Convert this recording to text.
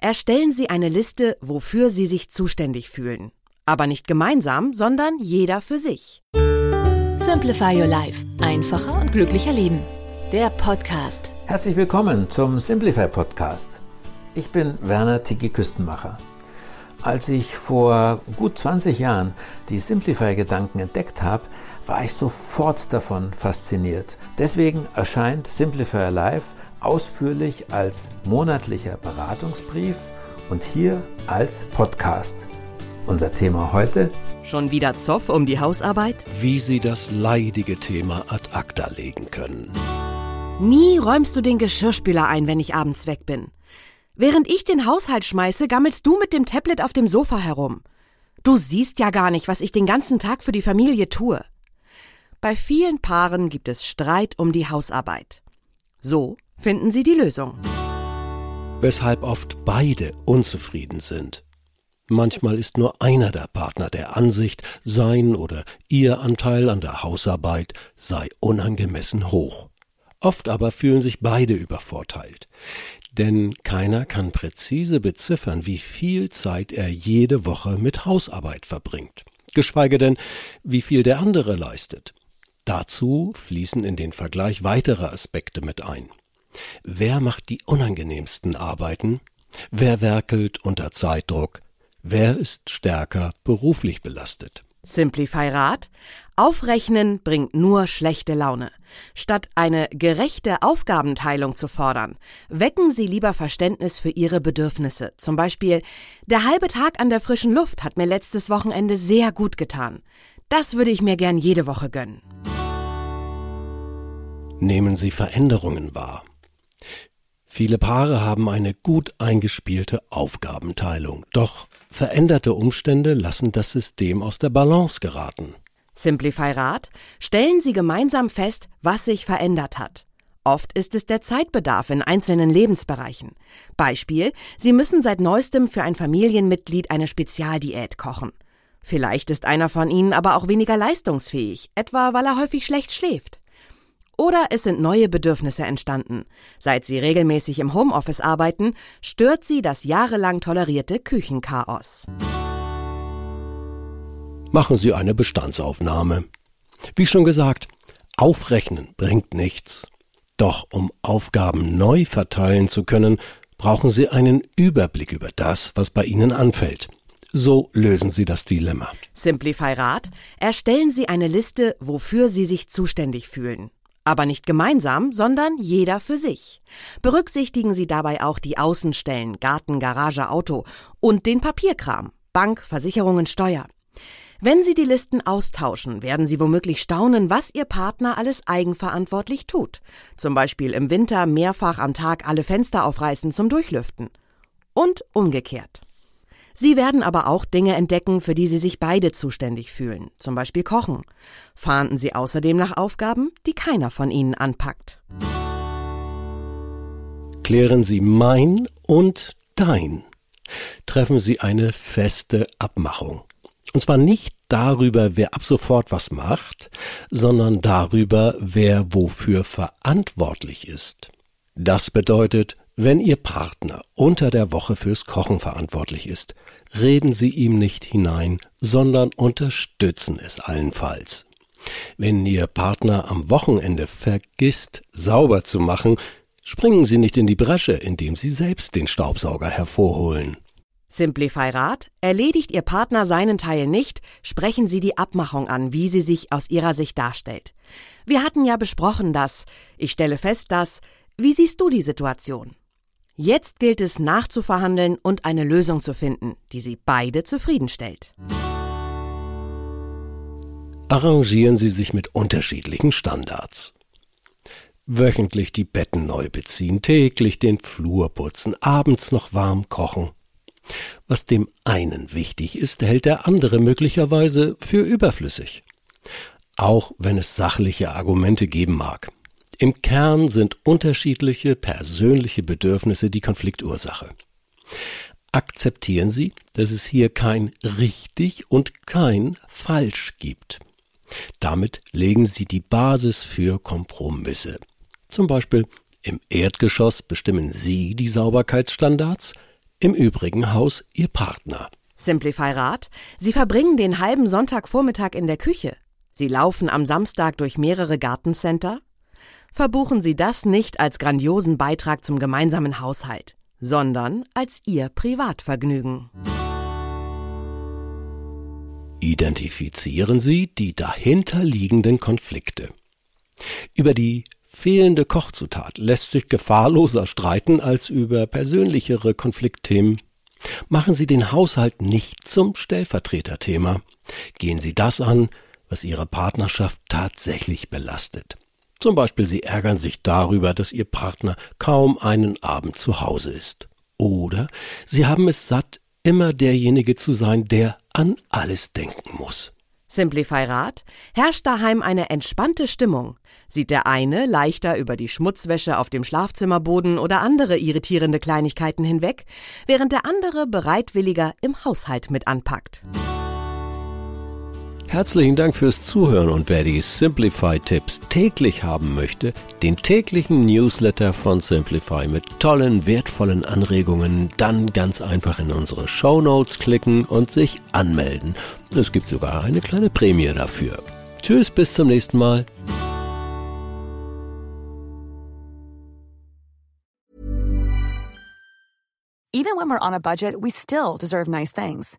Erstellen Sie eine Liste, wofür Sie sich zuständig fühlen. Aber nicht gemeinsam, sondern jeder für sich. Simplify Your Life. Einfacher und glücklicher Leben. Der Podcast. Herzlich willkommen zum Simplify Podcast. Ich bin Werner Tiki Küstenmacher. Als ich vor gut 20 Jahren die Simplify-Gedanken entdeckt habe, war ich sofort davon fasziniert. Deswegen erscheint Simplify Life ausführlich als monatlicher Beratungsbrief und hier als Podcast. Unser Thema heute? Schon wieder Zoff um die Hausarbeit? Wie Sie das leidige Thema ad acta legen können. Nie räumst du den Geschirrspüler ein, wenn ich abends weg bin. Während ich den Haushalt schmeiße, gammelst du mit dem Tablet auf dem Sofa herum. Du siehst ja gar nicht, was ich den ganzen Tag für die Familie tue. Bei vielen Paaren gibt es Streit um die Hausarbeit. So finden sie die Lösung. Weshalb oft beide unzufrieden sind. Manchmal ist nur einer der Partner der Ansicht, sein oder ihr Anteil an der Hausarbeit sei unangemessen hoch. Oft aber fühlen sich beide übervorteilt denn keiner kann präzise beziffern, wie viel Zeit er jede Woche mit Hausarbeit verbringt, geschweige denn, wie viel der andere leistet. Dazu fließen in den Vergleich weitere Aspekte mit ein. Wer macht die unangenehmsten Arbeiten? Wer werkelt unter Zeitdruck? Wer ist stärker beruflich belastet? Simplify Rat. Aufrechnen bringt nur schlechte Laune. Statt eine gerechte Aufgabenteilung zu fordern, wecken Sie lieber Verständnis für Ihre Bedürfnisse. Zum Beispiel, der halbe Tag an der frischen Luft hat mir letztes Wochenende sehr gut getan. Das würde ich mir gern jede Woche gönnen. Nehmen Sie Veränderungen wahr. Viele Paare haben eine gut eingespielte Aufgabenteilung, doch Veränderte Umstände lassen das System aus der Balance geraten. Simplify Rat, stellen Sie gemeinsam fest, was sich verändert hat. Oft ist es der Zeitbedarf in einzelnen Lebensbereichen. Beispiel, Sie müssen seit neuestem für ein Familienmitglied eine Spezialdiät kochen. Vielleicht ist einer von Ihnen aber auch weniger leistungsfähig, etwa weil er häufig schlecht schläft. Oder es sind neue Bedürfnisse entstanden. Seit sie regelmäßig im Homeoffice arbeiten, stört sie das jahrelang tolerierte Küchenchaos. Machen Sie eine Bestandsaufnahme. Wie schon gesagt, aufrechnen bringt nichts. Doch um Aufgaben neu verteilen zu können, brauchen Sie einen Überblick über das, was bei Ihnen anfällt. So lösen Sie das Dilemma. Simplify Rat. Erstellen Sie eine Liste, wofür Sie sich zuständig fühlen. Aber nicht gemeinsam, sondern jeder für sich. Berücksichtigen Sie dabei auch die Außenstellen, Garten, Garage, Auto und den Papierkram, Bank, Versicherungen, Steuer. Wenn Sie die Listen austauschen, werden Sie womöglich staunen, was Ihr Partner alles eigenverantwortlich tut. Zum Beispiel im Winter mehrfach am Tag alle Fenster aufreißen zum Durchlüften. Und umgekehrt. Sie werden aber auch Dinge entdecken, für die Sie sich beide zuständig fühlen, zum Beispiel Kochen. Fahnden Sie außerdem nach Aufgaben, die keiner von Ihnen anpackt. Klären Sie mein und dein. Treffen Sie eine feste Abmachung. Und zwar nicht darüber, wer ab sofort was macht, sondern darüber, wer wofür verantwortlich ist. Das bedeutet, wenn Ihr Partner unter der Woche fürs Kochen verantwortlich ist, reden Sie ihm nicht hinein, sondern unterstützen es allenfalls. Wenn Ihr Partner am Wochenende vergisst, sauber zu machen, springen Sie nicht in die Bresche, indem Sie selbst den Staubsauger hervorholen. Simplify Rat, erledigt Ihr Partner seinen Teil nicht, sprechen Sie die Abmachung an, wie sie sich aus Ihrer Sicht darstellt. Wir hatten ja besprochen, dass, ich stelle fest, dass, wie siehst du die Situation? Jetzt gilt es nachzuverhandeln und eine Lösung zu finden, die sie beide zufriedenstellt. Arrangieren Sie sich mit unterschiedlichen Standards. wöchentlich die Betten neu beziehen, täglich den Flur putzen, abends noch warm kochen. Was dem einen wichtig ist, hält der andere möglicherweise für überflüssig. Auch wenn es sachliche Argumente geben mag. Im Kern sind unterschiedliche persönliche Bedürfnisse die Konfliktursache. Akzeptieren Sie, dass es hier kein richtig und kein falsch gibt. Damit legen Sie die Basis für Kompromisse. Zum Beispiel im Erdgeschoss bestimmen Sie die Sauberkeitsstandards, im übrigen Haus Ihr Partner. Simplify Rat. Sie verbringen den halben Sonntagvormittag in der Küche. Sie laufen am Samstag durch mehrere Gartencenter. Verbuchen Sie das nicht als grandiosen Beitrag zum gemeinsamen Haushalt, sondern als Ihr Privatvergnügen. Identifizieren Sie die dahinterliegenden Konflikte. Über die fehlende Kochzutat lässt sich gefahrloser streiten als über persönlichere Konfliktthemen. Machen Sie den Haushalt nicht zum Stellvertreterthema. Gehen Sie das an, was Ihre Partnerschaft tatsächlich belastet. Zum Beispiel Sie ärgern sich darüber, dass Ihr Partner kaum einen Abend zu Hause ist. Oder Sie haben es satt, immer derjenige zu sein, der an alles denken muss. Simplify Rat. Herrscht daheim eine entspannte Stimmung? Sieht der eine leichter über die Schmutzwäsche auf dem Schlafzimmerboden oder andere irritierende Kleinigkeiten hinweg, während der andere bereitwilliger im Haushalt mit anpackt? Herzlichen Dank fürs Zuhören und wer die Simplify-Tipps täglich haben möchte, den täglichen Newsletter von Simplify mit tollen, wertvollen Anregungen, dann ganz einfach in unsere Show Notes klicken und sich anmelden. Es gibt sogar eine kleine Prämie dafür. Tschüss, bis zum nächsten Mal. Even when we're on a budget, we still deserve nice things.